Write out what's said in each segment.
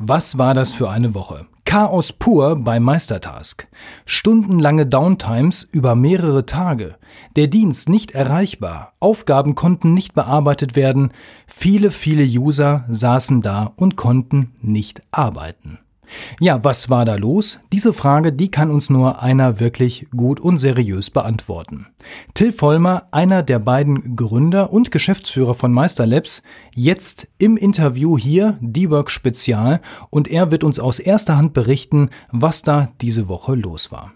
Was war das für eine Woche? Chaos pur bei Meistertask. Stundenlange Downtimes über mehrere Tage. Der Dienst nicht erreichbar. Aufgaben konnten nicht bearbeitet werden. Viele, viele User saßen da und konnten nicht arbeiten. Ja, was war da los? Diese Frage, die kann uns nur einer wirklich gut und seriös beantworten. Till Vollmer, einer der beiden Gründer und Geschäftsführer von Meisterlabs, jetzt im Interview hier, D-Work Spezial, und er wird uns aus erster Hand berichten, was da diese Woche los war.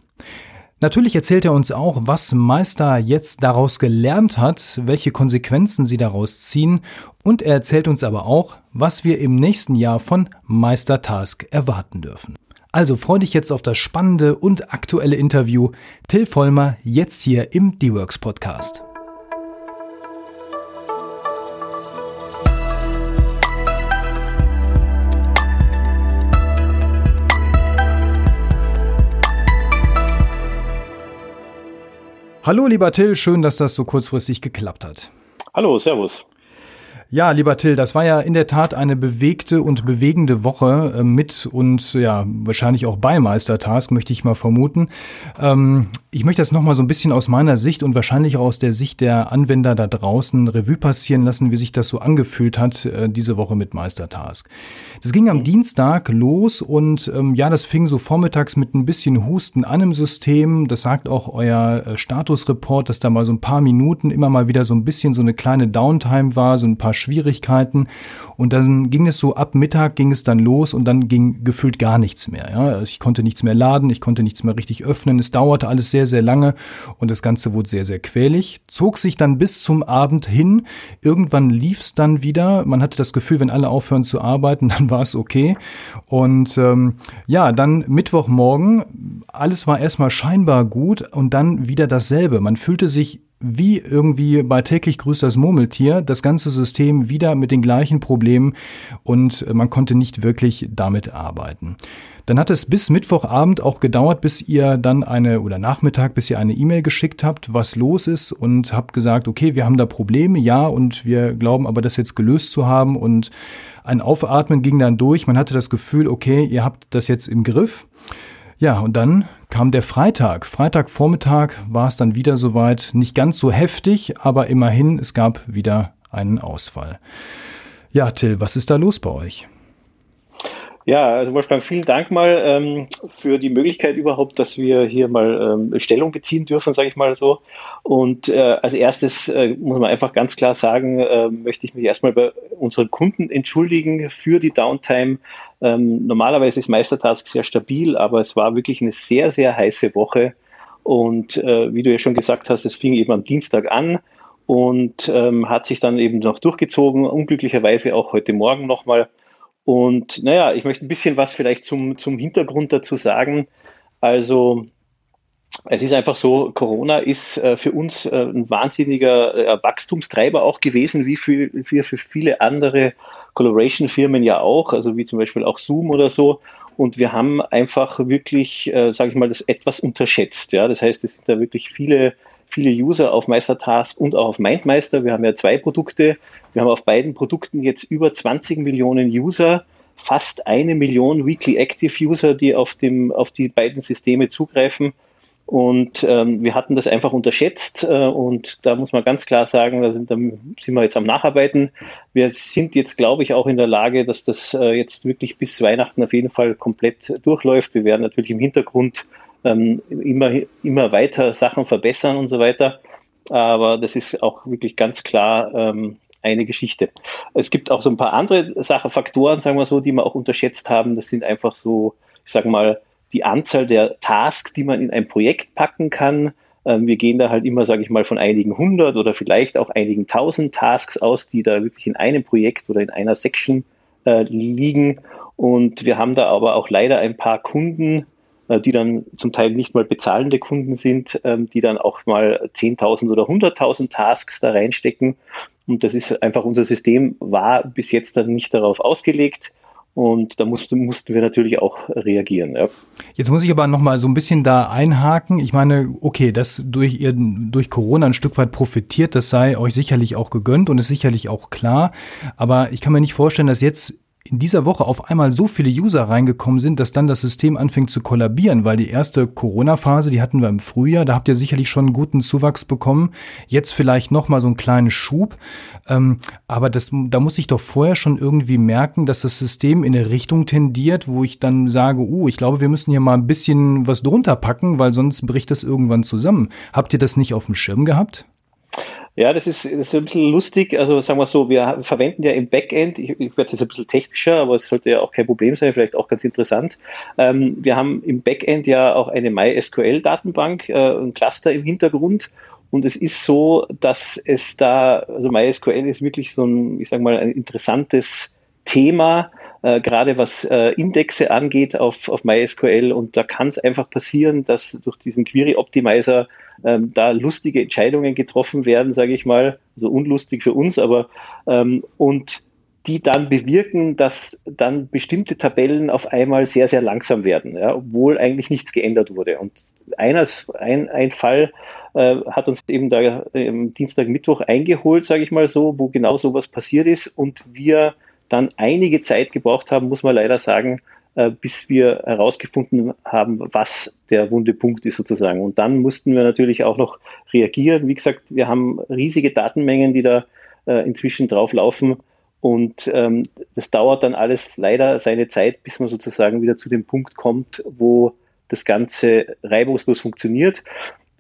Natürlich erzählt er uns auch, was Meister jetzt daraus gelernt hat, welche Konsequenzen sie daraus ziehen und er erzählt uns aber auch, was wir im nächsten Jahr von Meister Task erwarten dürfen. Also freu dich jetzt auf das spannende und aktuelle Interview. Till Vollmer jetzt hier im D-Works Podcast. Hallo lieber Till, schön, dass das so kurzfristig geklappt hat. Hallo, Servus. Ja, lieber Till, das war ja in der Tat eine bewegte und bewegende Woche äh, mit und ja, wahrscheinlich auch bei Meistertask, möchte ich mal vermuten. Ähm, ich möchte das nochmal so ein bisschen aus meiner Sicht und wahrscheinlich auch aus der Sicht der Anwender da draußen Revue passieren lassen, wie sich das so angefühlt hat, äh, diese Woche mit Meistertask. Das ging am mhm. Dienstag los und ähm, ja, das fing so vormittags mit ein bisschen Husten an im System. Das sagt auch euer äh, Statusreport, dass da mal so ein paar Minuten immer mal wieder so ein bisschen so eine kleine Downtime war, so ein paar Schwierigkeiten. Und dann ging es so ab Mittag ging es dann los und dann ging gefühlt gar nichts mehr. Ja? Ich konnte nichts mehr laden, ich konnte nichts mehr richtig öffnen. Es dauerte alles sehr, sehr lange und das Ganze wurde sehr, sehr quälig. Zog sich dann bis zum Abend hin. Irgendwann lief es dann wieder. Man hatte das Gefühl, wenn alle aufhören zu arbeiten, dann war es okay. Und ähm, ja, dann Mittwochmorgen, alles war erstmal scheinbar gut und dann wieder dasselbe. Man fühlte sich wie irgendwie bei täglich grüßt das Murmeltier, das ganze System wieder mit den gleichen Problemen und man konnte nicht wirklich damit arbeiten. Dann hat es bis Mittwochabend auch gedauert, bis ihr dann eine oder Nachmittag, bis ihr eine E-Mail geschickt habt, was los ist und habt gesagt, okay, wir haben da Probleme, ja, und wir glauben aber, das jetzt gelöst zu haben und ein Aufatmen ging dann durch. Man hatte das Gefühl, okay, ihr habt das jetzt im Griff. Ja, und dann kam der Freitag. Freitagvormittag war es dann wieder soweit. Nicht ganz so heftig, aber immerhin, es gab wieder einen Ausfall. Ja, Till, was ist da los bei euch? Ja, also Wolfgang, vielen Dank mal ähm, für die Möglichkeit überhaupt, dass wir hier mal ähm, Stellung beziehen dürfen, sage ich mal so. Und äh, als erstes äh, muss man einfach ganz klar sagen, äh, möchte ich mich erstmal bei unseren Kunden entschuldigen für die Downtime. Ähm, normalerweise ist Meistertask sehr stabil, aber es war wirklich eine sehr, sehr heiße Woche. Und äh, wie du ja schon gesagt hast, es fing eben am Dienstag an und ähm, hat sich dann eben noch durchgezogen, unglücklicherweise auch heute Morgen nochmal. Und naja, ich möchte ein bisschen was vielleicht zum, zum Hintergrund dazu sagen. Also es ist einfach so, Corona ist äh, für uns äh, ein wahnsinniger äh, Wachstumstreiber auch gewesen, wie für, für, für viele andere Collaboration-Firmen ja auch, also wie zum Beispiel auch Zoom oder so. Und wir haben einfach wirklich, äh, sage ich mal, das etwas unterschätzt. Ja, das heißt, es sind da wirklich viele viele User auf Meistertask und auch auf MindMeister. Wir haben ja zwei Produkte. Wir haben auf beiden Produkten jetzt über 20 Millionen User, fast eine Million Weekly Active User, die auf, dem, auf die beiden Systeme zugreifen. Und ähm, wir hatten das einfach unterschätzt äh, und da muss man ganz klar sagen, da sind, da sind wir jetzt am Nacharbeiten. Wir sind jetzt, glaube ich, auch in der Lage, dass das äh, jetzt wirklich bis Weihnachten auf jeden Fall komplett durchläuft. Wir werden natürlich im Hintergrund ähm, immer, immer weiter Sachen verbessern und so weiter. Aber das ist auch wirklich ganz klar ähm, eine Geschichte. Es gibt auch so ein paar andere Sachen, Faktoren, sagen wir so, die wir auch unterschätzt haben. Das sind einfach so, ich sage mal, die Anzahl der Tasks, die man in ein Projekt packen kann. Ähm, wir gehen da halt immer, sage ich mal, von einigen hundert oder vielleicht auch einigen tausend Tasks aus, die da wirklich in einem Projekt oder in einer Section äh, liegen. Und wir haben da aber auch leider ein paar Kunden, die dann zum Teil nicht mal bezahlende Kunden sind, ähm, die dann auch mal 10.000 oder 100.000 Tasks da reinstecken. Und das ist einfach unser System war bis jetzt dann nicht darauf ausgelegt. Und da mussten, mussten wir natürlich auch reagieren. Ja. Jetzt muss ich aber noch mal so ein bisschen da einhaken. Ich meine, okay, dass durch ihr durch Corona ein Stück weit profitiert, das sei euch sicherlich auch gegönnt und ist sicherlich auch klar. Aber ich kann mir nicht vorstellen, dass jetzt in dieser Woche auf einmal so viele User reingekommen sind, dass dann das System anfängt zu kollabieren, weil die erste Corona-Phase, die hatten wir im Frühjahr, da habt ihr sicherlich schon einen guten Zuwachs bekommen. Jetzt vielleicht noch mal so einen kleinen Schub, ähm, aber das, da muss ich doch vorher schon irgendwie merken, dass das System in eine Richtung tendiert, wo ich dann sage, oh, ich glaube, wir müssen hier mal ein bisschen was drunter packen, weil sonst bricht das irgendwann zusammen. Habt ihr das nicht auf dem Schirm gehabt? Ja, das ist, das ist ein bisschen lustig. Also sagen wir so, wir verwenden ja im Backend, ich, ich werde jetzt ein bisschen technischer, aber es sollte ja auch kein Problem sein, vielleicht auch ganz interessant. Ähm, wir haben im Backend ja auch eine MySQL-Datenbank, äh, ein Cluster im Hintergrund. Und es ist so, dass es da, also MySQL ist wirklich so ein, ich sage mal, ein interessantes Thema, äh, gerade was äh, Indexe angeht auf, auf MySQL. Und da kann es einfach passieren, dass durch diesen Query Optimizer ähm, da lustige Entscheidungen getroffen werden, sage ich mal, also unlustig für uns, aber ähm, und die dann bewirken, dass dann bestimmte Tabellen auf einmal sehr, sehr langsam werden, ja, obwohl eigentlich nichts geändert wurde. Und einer, ein, ein Fall äh, hat uns eben da ähm, Dienstag, Mittwoch eingeholt, sage ich mal so, wo genau sowas passiert ist und wir dann einige Zeit gebraucht haben, muss man leider sagen, äh, bis wir herausgefunden haben, was der wunde Punkt ist sozusagen. Und dann mussten wir natürlich auch noch reagieren. Wie gesagt, wir haben riesige Datenmengen, die da äh, inzwischen drauflaufen. Und ähm, das dauert dann alles leider seine Zeit, bis man sozusagen wieder zu dem Punkt kommt, wo das Ganze reibungslos funktioniert.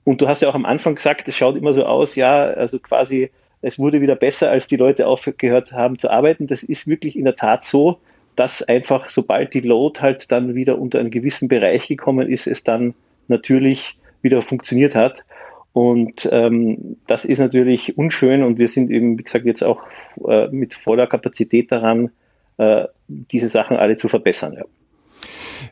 Und du hast ja auch am Anfang gesagt, es schaut immer so aus, ja, also quasi, es wurde wieder besser, als die Leute aufgehört haben zu arbeiten. Das ist wirklich in der Tat so dass einfach, sobald die Load halt dann wieder unter einen gewissen Bereich gekommen ist, es dann natürlich wieder funktioniert hat. Und ähm, das ist natürlich unschön und wir sind eben, wie gesagt, jetzt auch äh, mit voller Kapazität daran, äh, diese Sachen alle zu verbessern. Ja.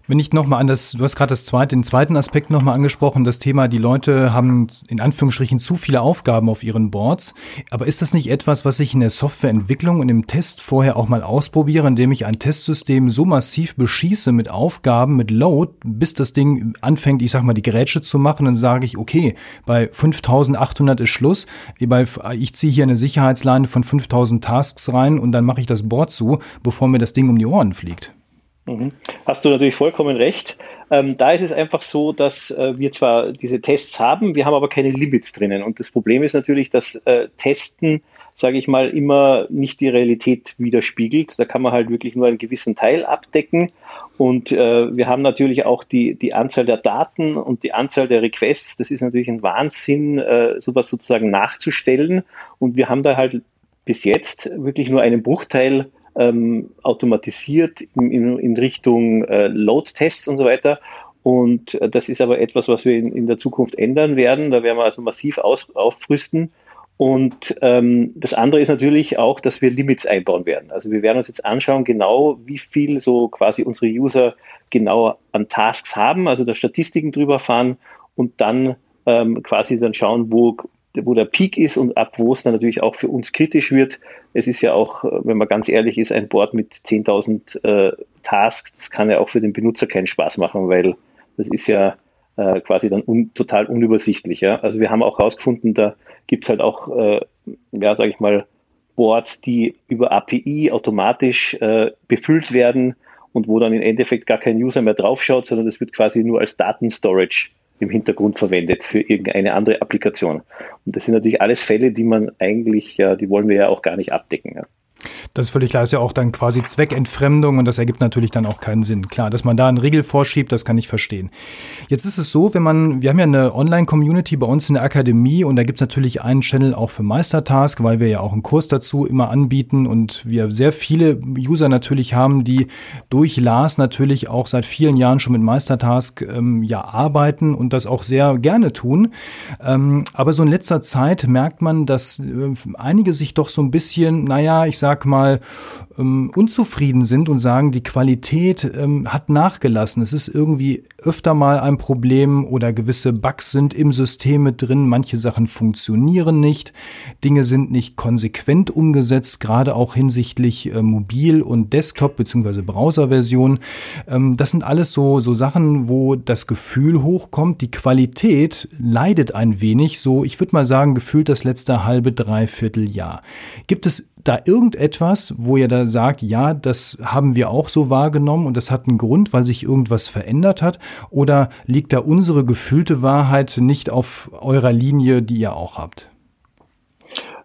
Wenn ich nochmal an das, du hast gerade das zweite, den zweiten Aspekt nochmal angesprochen, das Thema, die Leute haben in Anführungsstrichen zu viele Aufgaben auf ihren Boards. Aber ist das nicht etwas, was ich in der Softwareentwicklung und im Test vorher auch mal ausprobiere, indem ich ein Testsystem so massiv beschieße mit Aufgaben, mit Load, bis das Ding anfängt, ich sag mal, die Gerätsche zu machen, dann sage ich, okay, bei 5800 ist Schluss, ich ziehe hier eine Sicherheitsleine von 5000 Tasks rein und dann mache ich das Board zu, bevor mir das Ding um die Ohren fliegt. Mhm. Hast du natürlich vollkommen recht. Ähm, da ist es einfach so, dass äh, wir zwar diese Tests haben, wir haben aber keine Limits drinnen. Und das Problem ist natürlich, dass äh, Testen, sage ich mal, immer nicht die Realität widerspiegelt. Da kann man halt wirklich nur einen gewissen Teil abdecken. Und äh, wir haben natürlich auch die, die Anzahl der Daten und die Anzahl der Requests. Das ist natürlich ein Wahnsinn, äh, sowas sozusagen nachzustellen. Und wir haben da halt bis jetzt wirklich nur einen Bruchteil ähm, automatisiert in, in, in Richtung äh, Load-Tests und so weiter. Und äh, das ist aber etwas, was wir in, in, der Zukunft ändern werden. Da werden wir also massiv aus, aufrüsten. Und ähm, das andere ist natürlich auch, dass wir Limits einbauen werden. Also wir werden uns jetzt anschauen, genau wie viel so quasi unsere User genau an Tasks haben, also da Statistiken drüber fahren und dann ähm, quasi dann schauen, wo wo der Peak ist und ab wo es dann natürlich auch für uns kritisch wird. Es ist ja auch, wenn man ganz ehrlich ist, ein Board mit 10.000 äh, Tasks, das kann ja auch für den Benutzer keinen Spaß machen, weil das ist ja äh, quasi dann un, total unübersichtlich. Ja? Also wir haben auch herausgefunden, da gibt es halt auch, äh, ja, sage ich mal, Boards, die über API automatisch äh, befüllt werden und wo dann im Endeffekt gar kein User mehr draufschaut, sondern das wird quasi nur als Datenstorage im Hintergrund verwendet für irgendeine andere Applikation. Und das sind natürlich alles Fälle, die man eigentlich, die wollen wir ja auch gar nicht abdecken. Das ist völlig klar, ist ja auch dann quasi Zweckentfremdung und das ergibt natürlich dann auch keinen Sinn. Klar, dass man da einen Riegel vorschiebt, das kann ich verstehen. Jetzt ist es so, wenn man, wir haben ja eine Online-Community bei uns in der Akademie und da gibt es natürlich einen Channel auch für Meistertask, weil wir ja auch einen Kurs dazu immer anbieten und wir sehr viele User natürlich haben, die durch Lars natürlich auch seit vielen Jahren schon mit Meistertask ähm, ja arbeiten und das auch sehr gerne tun. Ähm, aber so in letzter Zeit merkt man, dass äh, einige sich doch so ein bisschen, naja, ich sag mal, ähm, unzufrieden sind und sagen, die Qualität ähm, hat nachgelassen. Es ist irgendwie öfter mal ein Problem oder gewisse Bugs sind im System mit drin. Manche Sachen funktionieren nicht. Dinge sind nicht konsequent umgesetzt, gerade auch hinsichtlich äh, Mobil- und Desktop- bzw. Browserversion. Ähm, das sind alles so, so Sachen, wo das Gefühl hochkommt. Die Qualität leidet ein wenig. So, ich würde mal sagen, gefühlt das letzte halbe, dreiviertel Jahr. Gibt es da irgendetwas, wo ihr da sagt, ja, das haben wir auch so wahrgenommen und das hat einen Grund, weil sich irgendwas verändert hat? Oder liegt da unsere gefühlte Wahrheit nicht auf eurer Linie, die ihr auch habt?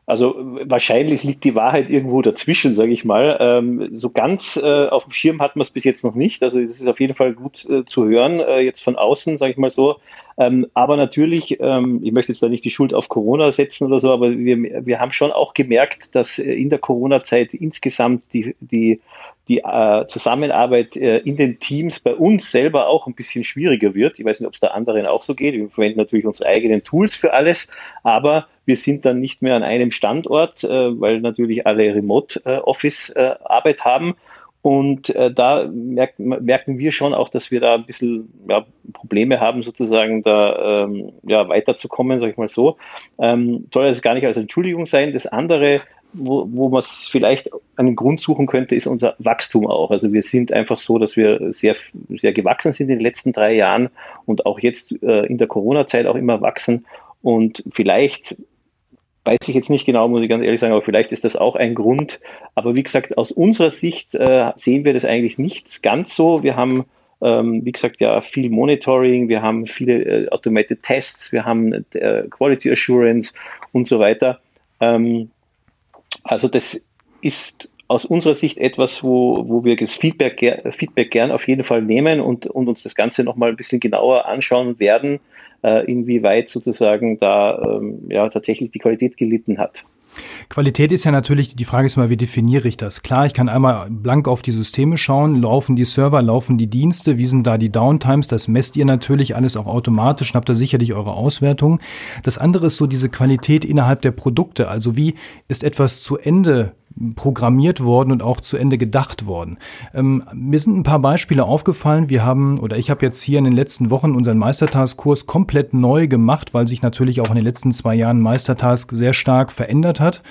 Also wahrscheinlich liegt die Wahrheit irgendwo dazwischen, sage ich mal. Ähm, so ganz äh, auf dem Schirm hat man es bis jetzt noch nicht. Also es ist auf jeden Fall gut äh, zu hören, äh, jetzt von außen, sage ich mal so. Ähm, aber natürlich, ähm, ich möchte jetzt da nicht die Schuld auf Corona setzen oder so, aber wir, wir haben schon auch gemerkt, dass äh, in der Corona-Zeit insgesamt die, die die äh, Zusammenarbeit äh, in den Teams bei uns selber auch ein bisschen schwieriger wird. Ich weiß nicht, ob es da anderen auch so geht. Wir verwenden natürlich unsere eigenen Tools für alles, aber wir sind dann nicht mehr an einem Standort, äh, weil natürlich alle Remote-Office-Arbeit äh, haben. Und äh, da merken, merken wir schon auch, dass wir da ein bisschen ja, Probleme haben, sozusagen da ähm, ja, weiterzukommen, sage ich mal so. Ähm, soll also gar nicht als Entschuldigung sein. Das andere wo, wo man vielleicht einen Grund suchen könnte, ist unser Wachstum auch. Also wir sind einfach so, dass wir sehr, sehr gewachsen sind in den letzten drei Jahren und auch jetzt äh, in der Corona-Zeit auch immer wachsen. Und vielleicht weiß ich jetzt nicht genau, muss ich ganz ehrlich sagen, aber vielleicht ist das auch ein Grund. Aber wie gesagt, aus unserer Sicht äh, sehen wir das eigentlich nicht ganz so. Wir haben ähm, wie gesagt, ja, viel Monitoring, wir haben viele äh, Automated Tests, wir haben äh, Quality Assurance und so weiter. Ähm, also das ist aus unserer Sicht etwas, wo, wo wir das Feedback, Feedback gern auf jeden Fall nehmen und, und uns das Ganze nochmal ein bisschen genauer anschauen werden, äh, inwieweit sozusagen da ähm, ja, tatsächlich die Qualität gelitten hat. Qualität ist ja natürlich, die Frage ist mal, wie definiere ich das? Klar, ich kann einmal blank auf die Systeme schauen, laufen die Server, laufen die Dienste, wie sind da die Downtimes, das messt ihr natürlich alles auch automatisch und habt da sicherlich eure Auswertung. Das andere ist so diese Qualität innerhalb der Produkte, also wie ist etwas zu Ende programmiert worden und auch zu Ende gedacht worden. Ähm, mir sind ein paar Beispiele aufgefallen. Wir haben, oder ich habe jetzt hier in den letzten Wochen unseren Meistertask-Kurs komplett neu gemacht, weil sich natürlich auch in den letzten zwei Jahren Meistertask sehr stark verändert hat.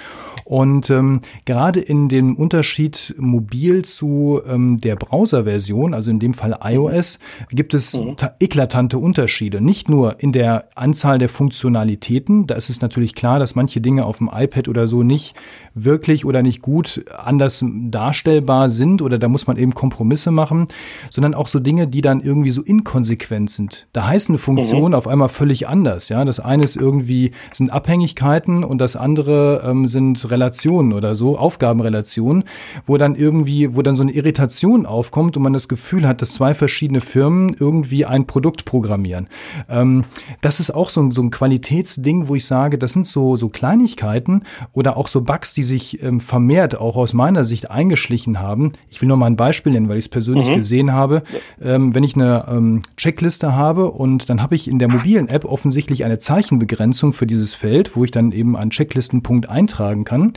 Und ähm, gerade in dem Unterschied mobil zu ähm, der Browser-Version, also in dem Fall iOS, gibt es mhm. eklatante Unterschiede. Nicht nur in der Anzahl der Funktionalitäten, da ist es natürlich klar, dass manche Dinge auf dem iPad oder so nicht wirklich oder nicht gut anders darstellbar sind oder da muss man eben Kompromisse machen, sondern auch so Dinge, die dann irgendwie so inkonsequent sind. Da heißt eine Funktion mhm. auf einmal völlig anders. Ja, das eine ist irgendwie sind Abhängigkeiten und das andere ähm, sind Relationen oder so, Aufgabenrelationen, wo dann irgendwie, wo dann so eine Irritation aufkommt und man das Gefühl hat, dass zwei verschiedene Firmen irgendwie ein Produkt programmieren. Ähm, das ist auch so, so ein Qualitätsding, wo ich sage, das sind so, so Kleinigkeiten oder auch so Bugs, die sich ähm, vermehrt auch aus meiner Sicht eingeschlichen haben. Ich will nur mal ein Beispiel nennen, weil ich es persönlich mhm. gesehen habe. Ähm, wenn ich eine ähm, Checkliste habe und dann habe ich in der mobilen App offensichtlich eine Zeichenbegrenzung für dieses Feld, wo ich dann eben einen Checklistenpunkt eintragen kann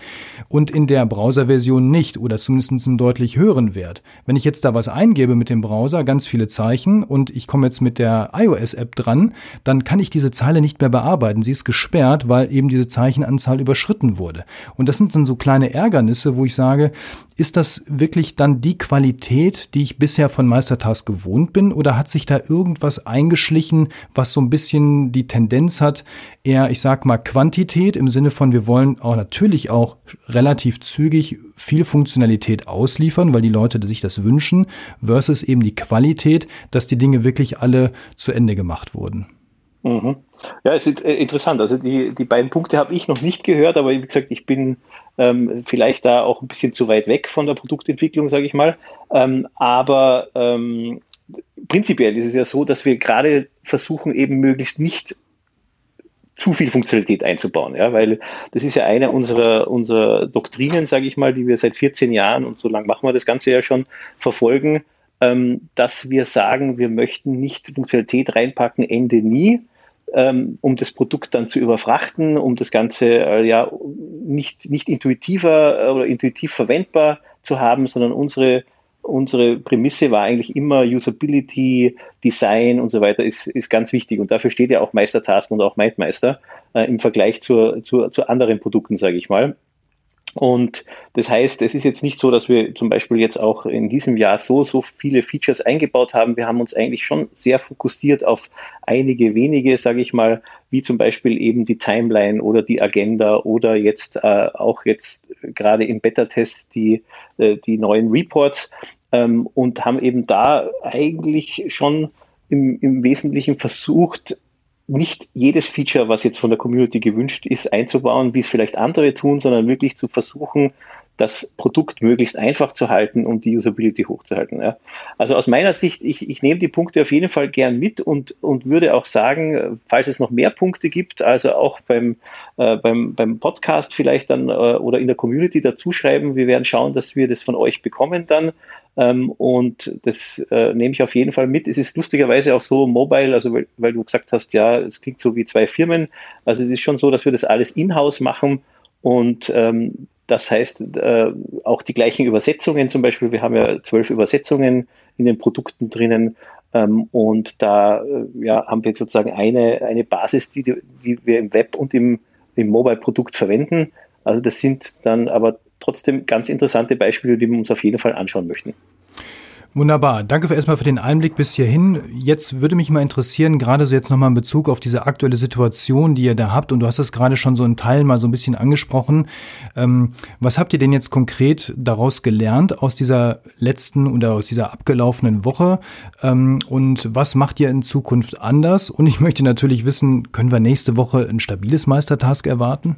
und in der Browser-Version nicht oder zumindest einen deutlich höheren Wert. Wenn ich jetzt da was eingebe mit dem Browser, ganz viele Zeichen und ich komme jetzt mit der iOS-App dran, dann kann ich diese Zeile nicht mehr bearbeiten. Sie ist gesperrt, weil eben diese Zeichenanzahl überschritten wurde. Und das sind dann so kleine Ärgernisse, wo ich sage, ist das wirklich dann die Qualität, die ich bisher von Meistertask gewohnt bin oder hat sich da irgendwas eingeschlichen, was so ein bisschen die Tendenz hat, eher, ich sag mal, Quantität im Sinne von, wir wollen auch natürlich auch relativ zügig viel Funktionalität ausliefern, weil die Leute sich das wünschen, versus eben die Qualität, dass die Dinge wirklich alle zu Ende gemacht wurden. Mhm. Ja, es ist äh, interessant. Also die, die beiden Punkte habe ich noch nicht gehört, aber wie gesagt, ich bin ähm, vielleicht da auch ein bisschen zu weit weg von der Produktentwicklung, sage ich mal. Ähm, aber ähm, prinzipiell ist es ja so, dass wir gerade versuchen, eben möglichst nicht zu viel Funktionalität einzubauen, ja, weil das ist ja eine unserer, unserer Doktrinen, sage ich mal, die wir seit 14 Jahren und so lange machen wir das Ganze ja schon verfolgen, ähm, dass wir sagen, wir möchten nicht Funktionalität reinpacken, Ende nie, ähm, um das Produkt dann zu überfrachten, um das Ganze äh, ja nicht, nicht intuitiver äh, oder intuitiv verwendbar zu haben, sondern unsere, unsere Prämisse war eigentlich immer Usability, Design und so weiter ist, ist ganz wichtig. Und dafür steht ja auch Meistertask und auch MindMeister äh, im Vergleich zur, zur, zu anderen Produkten, sage ich mal. Und das heißt, es ist jetzt nicht so, dass wir zum Beispiel jetzt auch in diesem Jahr so, so viele Features eingebaut haben. Wir haben uns eigentlich schon sehr fokussiert auf einige wenige, sage ich mal, wie zum Beispiel eben die Timeline oder die Agenda oder jetzt äh, auch jetzt gerade im Beta-Test die, äh, die neuen Reports ähm, und haben eben da eigentlich schon im, im Wesentlichen versucht, nicht jedes Feature, was jetzt von der Community gewünscht ist, einzubauen, wie es vielleicht andere tun, sondern wirklich zu versuchen, das Produkt möglichst einfach zu halten und die Usability hochzuhalten. Ja. Also aus meiner Sicht, ich, ich nehme die Punkte auf jeden Fall gern mit und, und würde auch sagen, falls es noch mehr Punkte gibt, also auch beim, äh, beim, beim Podcast vielleicht dann äh, oder in der Community dazuschreiben, wir werden schauen, dass wir das von euch bekommen dann ähm, und das äh, nehme ich auf jeden Fall mit. Es ist lustigerweise auch so mobile, also weil, weil du gesagt hast, ja, es klingt so wie zwei Firmen. Also es ist schon so, dass wir das alles in-house machen und ähm, das heißt äh, auch die gleichen Übersetzungen zum Beispiel. Wir haben ja zwölf Übersetzungen in den Produkten drinnen. Ähm, und da äh, ja, haben wir sozusagen eine, eine Basis, die, die wir im Web und im, im Mobile-Produkt verwenden. Also das sind dann aber trotzdem ganz interessante Beispiele, die wir uns auf jeden Fall anschauen möchten. Wunderbar. Danke für erstmal für den Einblick bis hierhin. Jetzt würde mich mal interessieren, gerade so jetzt nochmal in Bezug auf diese aktuelle Situation, die ihr da habt, und du hast das gerade schon so in Teilen mal so ein bisschen angesprochen. Ähm, was habt ihr denn jetzt konkret daraus gelernt aus dieser letzten oder aus dieser abgelaufenen Woche? Ähm, und was macht ihr in Zukunft anders? Und ich möchte natürlich wissen, können wir nächste Woche ein stabiles Meistertask erwarten?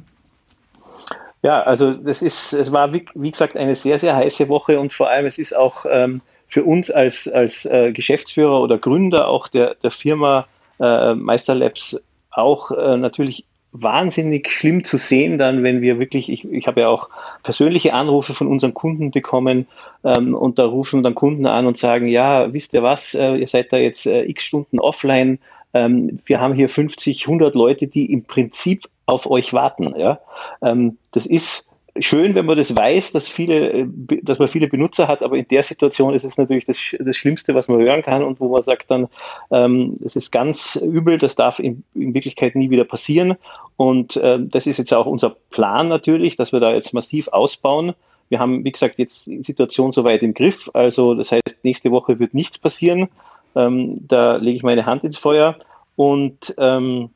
Ja, also das ist, es war wie, wie, gesagt eine sehr, sehr heiße Woche und vor allem es ist auch ähm, für uns als, als äh, Geschäftsführer oder Gründer auch der, der Firma äh, Meister Labs auch äh, natürlich wahnsinnig schlimm zu sehen dann, wenn wir wirklich, ich, ich habe ja auch persönliche Anrufe von unseren Kunden bekommen ähm, und da rufen dann Kunden an und sagen, ja, wisst ihr was, äh, ihr seid da jetzt äh, x Stunden offline, ähm, wir haben hier 50, 100 Leute, die im Prinzip auf euch warten. Ja? Ähm, das ist schön, wenn man das weiß, dass viele, äh, dass man viele Benutzer hat, aber in der Situation ist es natürlich das, das Schlimmste, was man hören kann und wo man sagt dann, ähm, es ist ganz übel, das darf in, in Wirklichkeit nie wieder passieren. Und äh, das ist jetzt auch unser Plan natürlich, dass wir da jetzt massiv ausbauen. Wir haben, wie gesagt, jetzt die Situation soweit im Griff. Also das heißt, nächste Woche wird nichts passieren. Ähm, da lege ich meine Hand ins Feuer und ähm,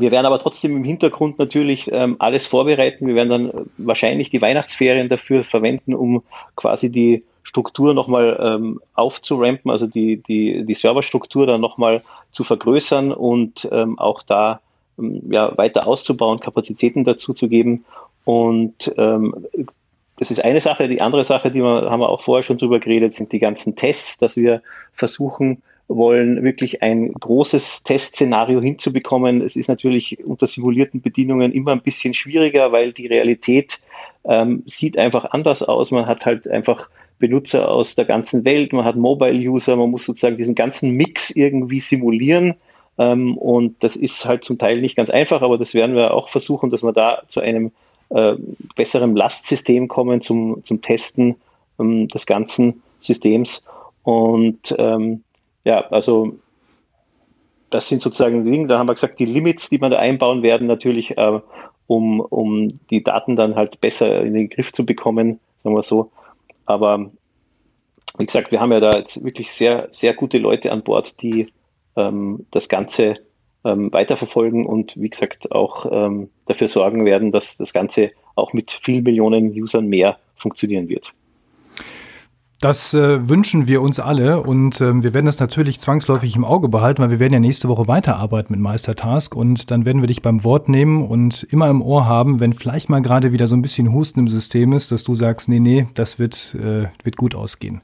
wir werden aber trotzdem im Hintergrund natürlich ähm, alles vorbereiten. Wir werden dann wahrscheinlich die Weihnachtsferien dafür verwenden, um quasi die Struktur nochmal ähm, aufzurampen, also die, die, die Serverstruktur dann nochmal zu vergrößern und ähm, auch da ähm, ja, weiter auszubauen, Kapazitäten dazu zu geben. Und ähm, das ist eine Sache. Die andere Sache, die wir, haben wir auch vorher schon drüber geredet, sind die ganzen Tests, dass wir versuchen, wollen, wirklich ein großes Testszenario hinzubekommen. Es ist natürlich unter simulierten Bedingungen immer ein bisschen schwieriger, weil die Realität ähm, sieht einfach anders aus. Man hat halt einfach Benutzer aus der ganzen Welt, man hat Mobile-User, man muss sozusagen diesen ganzen Mix irgendwie simulieren. Ähm, und das ist halt zum Teil nicht ganz einfach, aber das werden wir auch versuchen, dass wir da zu einem äh, besseren Lastsystem kommen zum, zum Testen ähm, des ganzen Systems. Und ähm, ja, also das sind sozusagen die Dinge. Da haben wir gesagt, die Limits, die wir da einbauen werden, natürlich, äh, um, um die Daten dann halt besser in den Griff zu bekommen, sagen wir so. Aber wie gesagt, wir haben ja da jetzt wirklich sehr, sehr gute Leute an Bord, die ähm, das Ganze ähm, weiterverfolgen und wie gesagt auch ähm, dafür sorgen werden, dass das Ganze auch mit vielen Millionen Usern mehr funktionieren wird. Das äh, wünschen wir uns alle und äh, wir werden das natürlich zwangsläufig im Auge behalten, weil wir werden ja nächste Woche weiterarbeiten mit Meistertask und dann werden wir dich beim Wort nehmen und immer im Ohr haben, wenn vielleicht mal gerade wieder so ein bisschen Husten im System ist, dass du sagst, nee, nee, das wird, äh, wird gut ausgehen.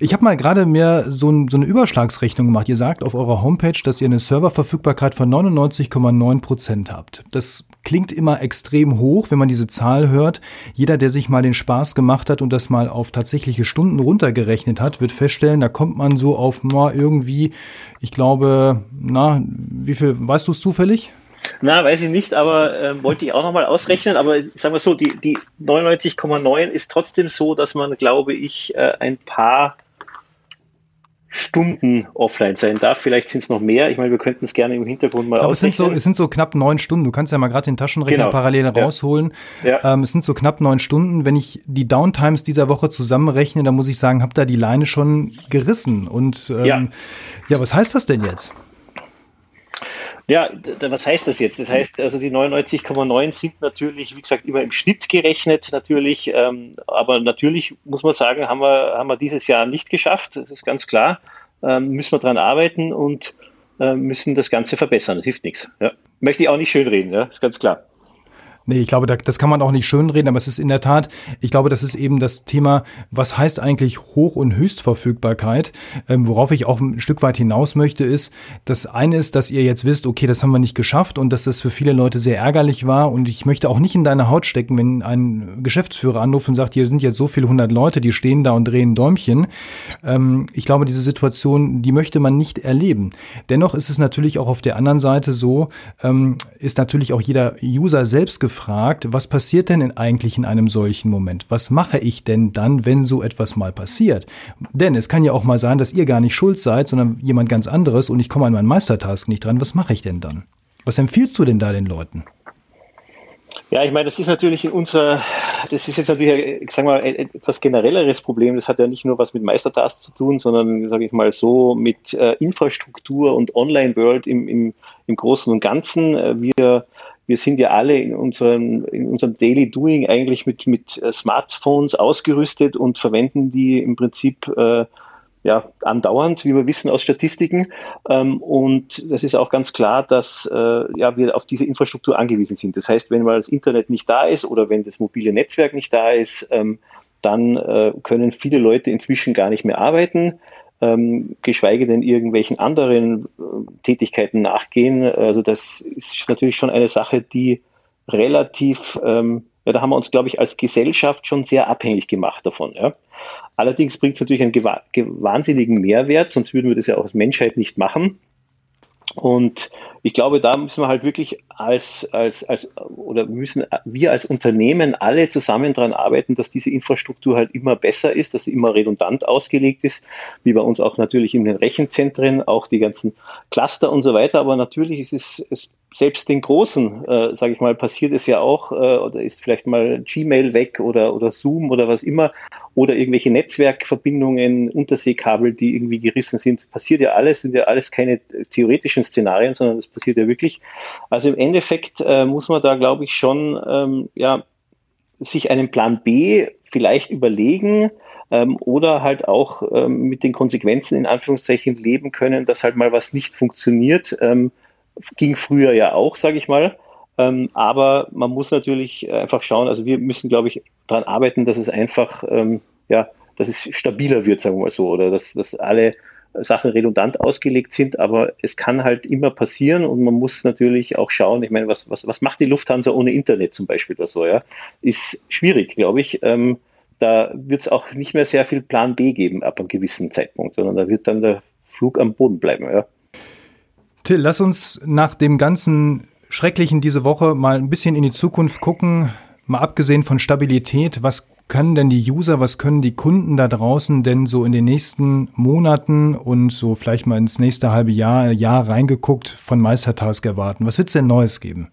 Ich habe mal gerade mir so, ein, so eine Überschlagsrechnung gemacht. Ihr sagt auf eurer Homepage, dass ihr eine Serververfügbarkeit von 99,9 Prozent habt. Das klingt immer extrem hoch, wenn man diese Zahl hört. Jeder, der sich mal den Spaß gemacht hat und das mal auf tatsächliche Stunden runtergerechnet hat, wird feststellen, da kommt man so auf mal irgendwie, ich glaube, na, wie viel, weißt du es zufällig? Na, weiß ich nicht, aber äh, wollte ich auch nochmal ausrechnen. Aber sagen wir so, die, die 99,9 ist trotzdem so, dass man, glaube ich, äh, ein paar Stunden offline sein darf. Vielleicht sind es noch mehr. Ich meine, wir könnten es gerne im Hintergrund mal ich glaube, es sind, so, es sind so knapp neun Stunden. Du kannst ja mal gerade den Taschenrechner genau. parallel ja. rausholen. Ja. Ähm, es sind so knapp neun Stunden. Wenn ich die Downtimes dieser Woche zusammenrechne, dann muss ich sagen, hab da die Leine schon gerissen. Und ähm, ja. ja, was heißt das denn jetzt? Ja, was heißt das jetzt? Das heißt, also die 99,9 sind natürlich, wie gesagt, immer im Schnitt gerechnet natürlich, ähm, aber natürlich muss man sagen, haben wir, haben wir dieses Jahr nicht geschafft, das ist ganz klar. Ähm, müssen wir dran arbeiten und äh, müssen das Ganze verbessern, das hilft nichts. Ja. Möchte ich auch nicht schönreden, ja, ist ganz klar. Nee, ich glaube, das kann man auch nicht schönreden, aber es ist in der Tat, ich glaube, das ist eben das Thema, was heißt eigentlich Hoch- und Höchstverfügbarkeit? Ähm, worauf ich auch ein Stück weit hinaus möchte, ist, das eine ist, dass ihr jetzt wisst, okay, das haben wir nicht geschafft und dass das für viele Leute sehr ärgerlich war und ich möchte auch nicht in deine Haut stecken, wenn ein Geschäftsführer anruft und sagt, hier sind jetzt so viele hundert Leute, die stehen da und drehen Däumchen. Ähm, ich glaube, diese Situation, die möchte man nicht erleben. Dennoch ist es natürlich auch auf der anderen Seite so, ähm, ist natürlich auch jeder User selbst gefragt, gefragt, was passiert denn eigentlich in einem solchen Moment? Was mache ich denn dann, wenn so etwas mal passiert? Denn es kann ja auch mal sein, dass ihr gar nicht schuld seid, sondern jemand ganz anderes und ich komme an meinen Meistertask nicht dran. Was mache ich denn dann? Was empfiehlst du denn da den Leuten? Ja, ich meine, das ist natürlich in unser, das ist jetzt natürlich, ich sag mal, etwas generelleres Problem. Das hat ja nicht nur was mit Meistertask zu tun, sondern, sage ich mal so, mit äh, Infrastruktur und Online-World im, im, im Großen und Ganzen. Äh, wir wir sind ja alle in unserem, in unserem Daily Doing eigentlich mit, mit äh, Smartphones ausgerüstet und verwenden die im Prinzip äh, ja, andauernd, wie wir wissen aus Statistiken. Ähm, und das ist auch ganz klar, dass äh, ja, wir auf diese Infrastruktur angewiesen sind. Das heißt, wenn mal das Internet nicht da ist oder wenn das mobile Netzwerk nicht da ist, ähm, dann äh, können viele Leute inzwischen gar nicht mehr arbeiten ähm, geschweige denn irgendwelchen anderen äh, Tätigkeiten nachgehen. Also das ist natürlich schon eine Sache, die relativ, ähm, ja, da haben wir uns, glaube ich, als Gesellschaft schon sehr abhängig gemacht davon. Ja. Allerdings bringt es natürlich einen wahnsinnigen Mehrwert, sonst würden wir das ja auch als Menschheit nicht machen. Und ich glaube, da müssen wir halt wirklich als, als, als, oder müssen wir als Unternehmen alle zusammen daran arbeiten, dass diese Infrastruktur halt immer besser ist, dass sie immer redundant ausgelegt ist, wie bei uns auch natürlich in den Rechenzentren, auch die ganzen Cluster und so weiter. Aber natürlich ist es, es selbst den Großen, äh, sage ich mal, passiert es ja auch, äh, oder ist vielleicht mal Gmail weg oder, oder Zoom oder was immer, oder irgendwelche Netzwerkverbindungen, Unterseekabel, die irgendwie gerissen sind. Passiert ja alles, sind ja alles keine theoretischen Szenarien, sondern das passiert ja wirklich. Also im Endeffekt äh, muss man da, glaube ich, schon ähm, ja, sich einen Plan B vielleicht überlegen, ähm, oder halt auch ähm, mit den Konsequenzen in Anführungszeichen leben können, dass halt mal was nicht funktioniert. Ähm, ging früher ja auch, sage ich mal. Ähm, aber man muss natürlich einfach schauen, also wir müssen, glaube ich, daran arbeiten, dass es einfach, ähm, ja, dass es stabiler wird, sagen wir mal so, oder dass, dass alle Sachen redundant ausgelegt sind, aber es kann halt immer passieren und man muss natürlich auch schauen, ich meine, was, was, was macht die Lufthansa ohne Internet zum Beispiel oder so, ja? Ist schwierig, glaube ich. Ähm, da wird es auch nicht mehr sehr viel Plan B geben ab einem gewissen Zeitpunkt, sondern da wird dann der Flug am Boden bleiben, ja. Till, lass uns nach dem ganzen Schrecklichen diese Woche mal ein bisschen in die Zukunft gucken. Mal abgesehen von Stabilität, was können denn die User, was können die Kunden da draußen denn so in den nächsten Monaten und so vielleicht mal ins nächste halbe Jahr, Jahr reingeguckt von Meistertask erwarten? Was wird es denn Neues geben?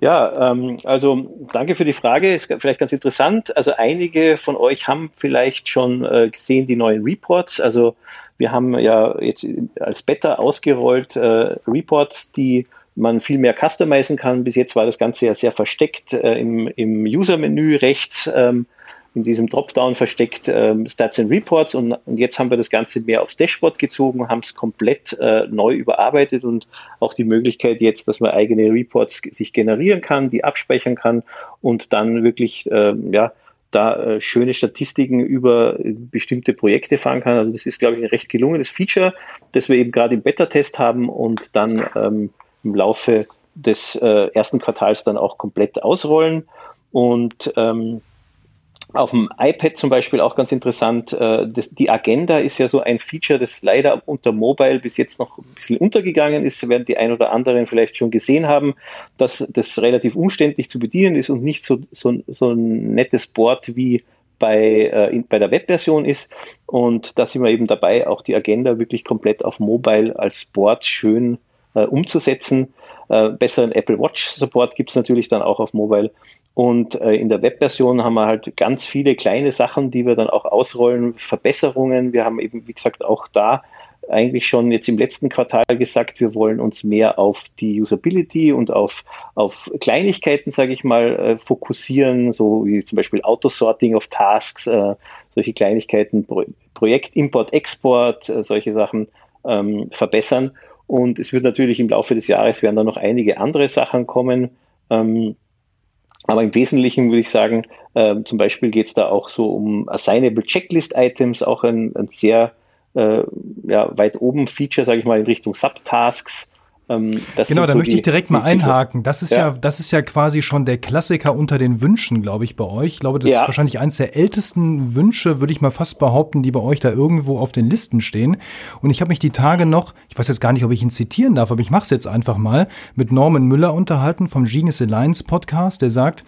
Ja, ähm, also danke für die Frage. Ist vielleicht ganz interessant. Also einige von euch haben vielleicht schon äh, gesehen die neuen Reports. Also wir haben ja jetzt als Beta ausgerollt äh, Reports, die man viel mehr customizen kann. Bis jetzt war das Ganze ja sehr versteckt äh, im, im User-Menü rechts, ähm, in diesem Dropdown versteckt ähm, Stats and Reports und, und, jetzt haben wir das Ganze mehr aufs Dashboard gezogen, haben es komplett äh, neu überarbeitet und auch die Möglichkeit jetzt, dass man eigene Reports sich generieren kann, die abspeichern kann und dann wirklich äh, ja, da äh, schöne Statistiken über äh, bestimmte Projekte fahren kann. Also das ist, glaube ich, ein recht gelungenes Feature, das wir eben gerade im Beta-Test haben und dann ähm, im Laufe des äh, ersten Quartals dann auch komplett ausrollen. Und ähm, auf dem iPad zum Beispiel auch ganz interessant, äh, das, die Agenda ist ja so ein Feature, das leider unter Mobile bis jetzt noch ein bisschen untergegangen ist, werden die ein oder anderen vielleicht schon gesehen haben, dass das relativ umständlich zu bedienen ist und nicht so, so, so ein nettes Board wie bei, äh, in, bei der Webversion ist. Und da sind wir eben dabei, auch die Agenda wirklich komplett auf Mobile als Board schön äh, umzusetzen. Äh, besseren Apple Watch Support gibt es natürlich dann auch auf Mobile. Und äh, in der Webversion haben wir halt ganz viele kleine Sachen, die wir dann auch ausrollen, Verbesserungen. Wir haben eben, wie gesagt, auch da eigentlich schon jetzt im letzten Quartal gesagt, wir wollen uns mehr auf die Usability und auf, auf Kleinigkeiten, sage ich mal, äh, fokussieren, so wie zum Beispiel Autosorting of Tasks, äh, solche Kleinigkeiten, Pro Projekt Import, Export, äh, solche Sachen ähm, verbessern. Und es wird natürlich im Laufe des Jahres werden da noch einige andere Sachen kommen. Ähm, aber im Wesentlichen würde ich sagen, äh, zum Beispiel geht es da auch so um Assignable Checklist Items, auch ein, ein sehr äh, ja, weit oben Feature, sage ich mal, in Richtung Subtasks. Ähm, genau, da so möchte ich direkt mal einhaken. Das ist ja. ja. das ist ja quasi schon der Klassiker unter den Wünschen, glaube ich, bei euch. Ich glaube, das ja. ist wahrscheinlich eines der ältesten Wünsche, würde ich mal fast behaupten, die bei euch da irgendwo auf den Listen stehen. Und ich habe mich die Tage noch, ich weiß jetzt gar nicht, ob ich ihn zitieren darf, aber ich mache es jetzt einfach mal, mit Norman Müller unterhalten vom Genius Alliance Podcast, der sagt,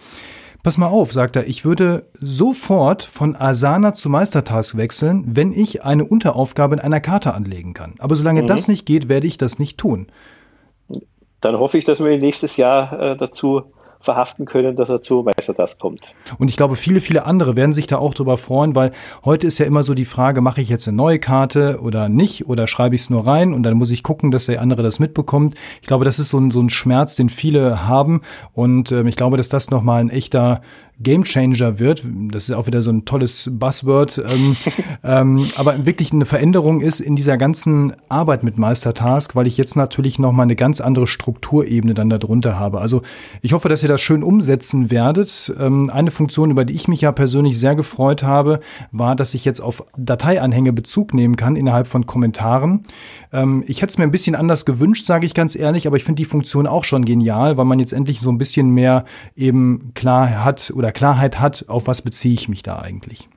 Pass mal auf, sagt er, ich würde sofort von Asana zu Meistertask wechseln, wenn ich eine Unteraufgabe in einer Karte anlegen kann. Aber solange mhm. das nicht geht, werde ich das nicht tun. Dann hoffe ich, dass wir nächstes Jahr äh, dazu verhaften können, dass er zu Meistertask kommt. Und ich glaube, viele, viele andere werden sich da auch drüber freuen, weil heute ist ja immer so die Frage, mache ich jetzt eine neue Karte oder nicht oder schreibe ich es nur rein und dann muss ich gucken, dass der andere das mitbekommt. Ich glaube, das ist so ein, so ein Schmerz, den viele haben und äh, ich glaube, dass das nochmal ein echter Gamechanger wird. Das ist auch wieder so ein tolles Buzzword. Ähm, ähm, aber wirklich eine Veränderung ist in dieser ganzen Arbeit mit Meistertask, weil ich jetzt natürlich noch mal eine ganz andere Strukturebene dann darunter habe. Also ich hoffe, dass ihr das schön umsetzen werdet. Ähm, eine Funktion, über die ich mich ja persönlich sehr gefreut habe, war, dass ich jetzt auf Dateianhänge Bezug nehmen kann innerhalb von Kommentaren. Ähm, ich hätte es mir ein bisschen anders gewünscht, sage ich ganz ehrlich, aber ich finde die Funktion auch schon genial, weil man jetzt endlich so ein bisschen mehr eben klar hat oder oder Klarheit hat, auf was beziehe ich mich da eigentlich.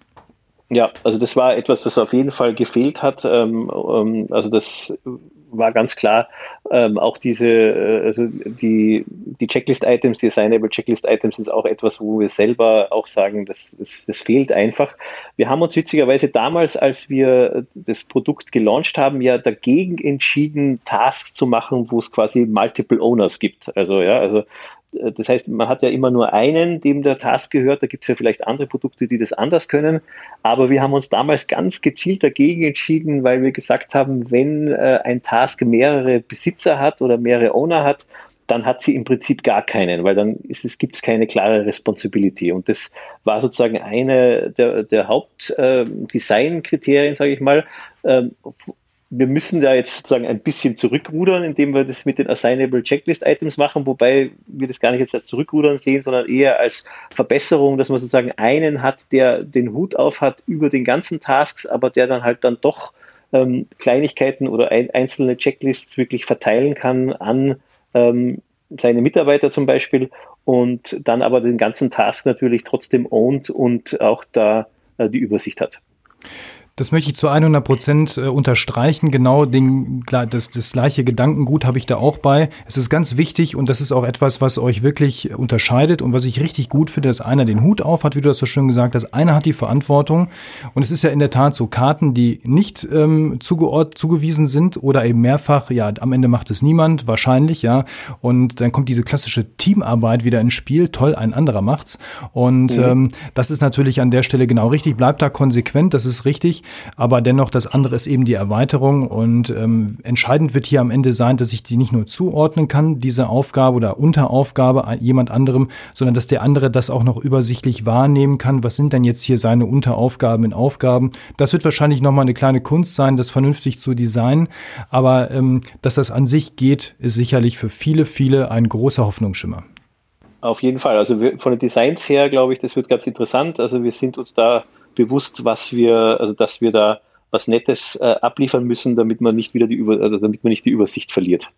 Ja, also das war etwas, das auf jeden Fall gefehlt hat. Ähm, ähm, also das war ganz klar ähm, auch diese, äh, also die, die Checklist-Items, die Assignable Checklist-Items ist auch etwas, wo wir selber auch sagen, das, das, das fehlt einfach. Wir haben uns witzigerweise damals, als wir das Produkt gelauncht haben, ja dagegen entschieden, Tasks zu machen, wo es quasi Multiple Owners gibt. Also ja, also das heißt, man hat ja immer nur einen, dem der Task gehört. Da gibt es ja vielleicht andere Produkte, die das anders können. Aber wir haben uns damals ganz gezielt dagegen entschieden, weil wir gesagt haben, wenn äh, ein Task mehrere Besitzer hat oder mehrere Owner hat, dann hat sie im Prinzip gar keinen, weil dann gibt es keine klare Responsibility. Und das war sozusagen eine der, der Hauptdesign-Kriterien, äh, sage ich mal, ähm, wir müssen da jetzt sozusagen ein bisschen zurückrudern, indem wir das mit den Assignable Checklist Items machen, wobei wir das gar nicht jetzt als Zurückrudern sehen, sondern eher als Verbesserung, dass man sozusagen einen hat, der den Hut auf hat über den ganzen Tasks, aber der dann halt dann doch ähm, Kleinigkeiten oder ein, einzelne Checklists wirklich verteilen kann an ähm, seine Mitarbeiter zum Beispiel und dann aber den ganzen Task natürlich trotzdem ownt und auch da äh, die Übersicht hat. Das möchte ich zu 100 Prozent äh, unterstreichen. Genau den, das, das gleiche Gedankengut habe ich da auch bei. Es ist ganz wichtig und das ist auch etwas, was euch wirklich unterscheidet und was ich richtig gut finde, dass einer den Hut auf hat, wie du das so schön gesagt hast. Einer hat die Verantwortung und es ist ja in der Tat so Karten, die nicht ähm, zugeordnet, zugewiesen sind oder eben mehrfach, ja, am Ende macht es niemand, wahrscheinlich, ja. Und dann kommt diese klassische Teamarbeit wieder ins Spiel. Toll, ein anderer macht's. Und mhm. ähm, das ist natürlich an der Stelle genau richtig. Bleibt da konsequent, das ist richtig. Aber dennoch, das andere ist eben die Erweiterung. Und ähm, entscheidend wird hier am Ende sein, dass ich die nicht nur zuordnen kann, diese Aufgabe oder Unteraufgabe jemand anderem, sondern dass der andere das auch noch übersichtlich wahrnehmen kann. Was sind denn jetzt hier seine Unteraufgaben in Aufgaben? Das wird wahrscheinlich nochmal eine kleine Kunst sein, das vernünftig zu designen. Aber ähm, dass das an sich geht, ist sicherlich für viele, viele ein großer Hoffnungsschimmer. Auf jeden Fall. Also von den Designs her, glaube ich, das wird ganz interessant. Also wir sind uns da bewusst, was wir, also dass wir da was Nettes äh, abliefern müssen, damit man nicht wieder die Über, also damit man nicht die Übersicht verliert.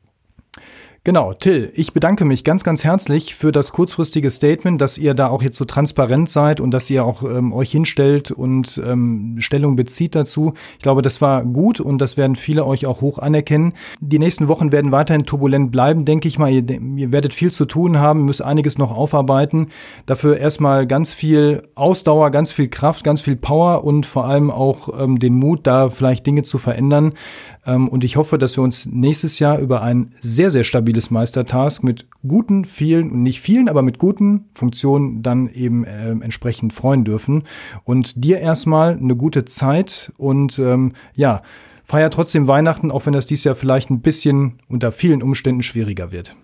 Genau, Till, ich bedanke mich ganz, ganz herzlich für das kurzfristige Statement, dass ihr da auch jetzt so transparent seid und dass ihr auch ähm, euch hinstellt und ähm, Stellung bezieht dazu. Ich glaube, das war gut und das werden viele euch auch hoch anerkennen. Die nächsten Wochen werden weiterhin turbulent bleiben, denke ich mal. Ihr, ihr werdet viel zu tun haben, müsst einiges noch aufarbeiten. Dafür erstmal ganz viel Ausdauer, ganz viel Kraft, ganz viel Power und vor allem auch ähm, den Mut, da vielleicht Dinge zu verändern. Ähm, und ich hoffe, dass wir uns nächstes Jahr über ein sehr, sehr stabiles stabiles Meistertask mit guten, vielen, nicht vielen, aber mit guten Funktionen dann eben äh, entsprechend freuen dürfen. Und dir erstmal eine gute Zeit und ähm, ja, feier trotzdem Weihnachten, auch wenn das dieses Jahr vielleicht ein bisschen unter vielen Umständen schwieriger wird.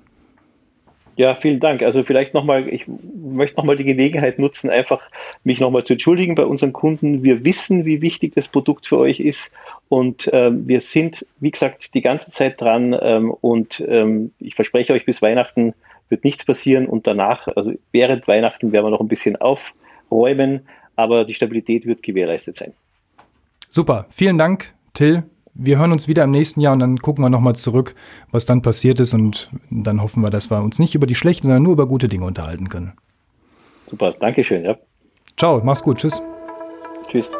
Ja, vielen Dank. Also vielleicht nochmal, ich möchte nochmal die Gelegenheit nutzen, einfach mich nochmal zu entschuldigen bei unseren Kunden. Wir wissen, wie wichtig das Produkt für euch ist und ähm, wir sind, wie gesagt, die ganze Zeit dran ähm, und ähm, ich verspreche euch, bis Weihnachten wird nichts passieren und danach, also während Weihnachten werden wir noch ein bisschen aufräumen, aber die Stabilität wird gewährleistet sein. Super, vielen Dank, Till wir hören uns wieder im nächsten Jahr und dann gucken wir nochmal zurück, was dann passiert ist und dann hoffen wir, dass wir uns nicht über die schlechten, sondern nur über gute Dinge unterhalten können. Super, Dankeschön, ja. Ciao, mach's gut, tschüss. Tschüss.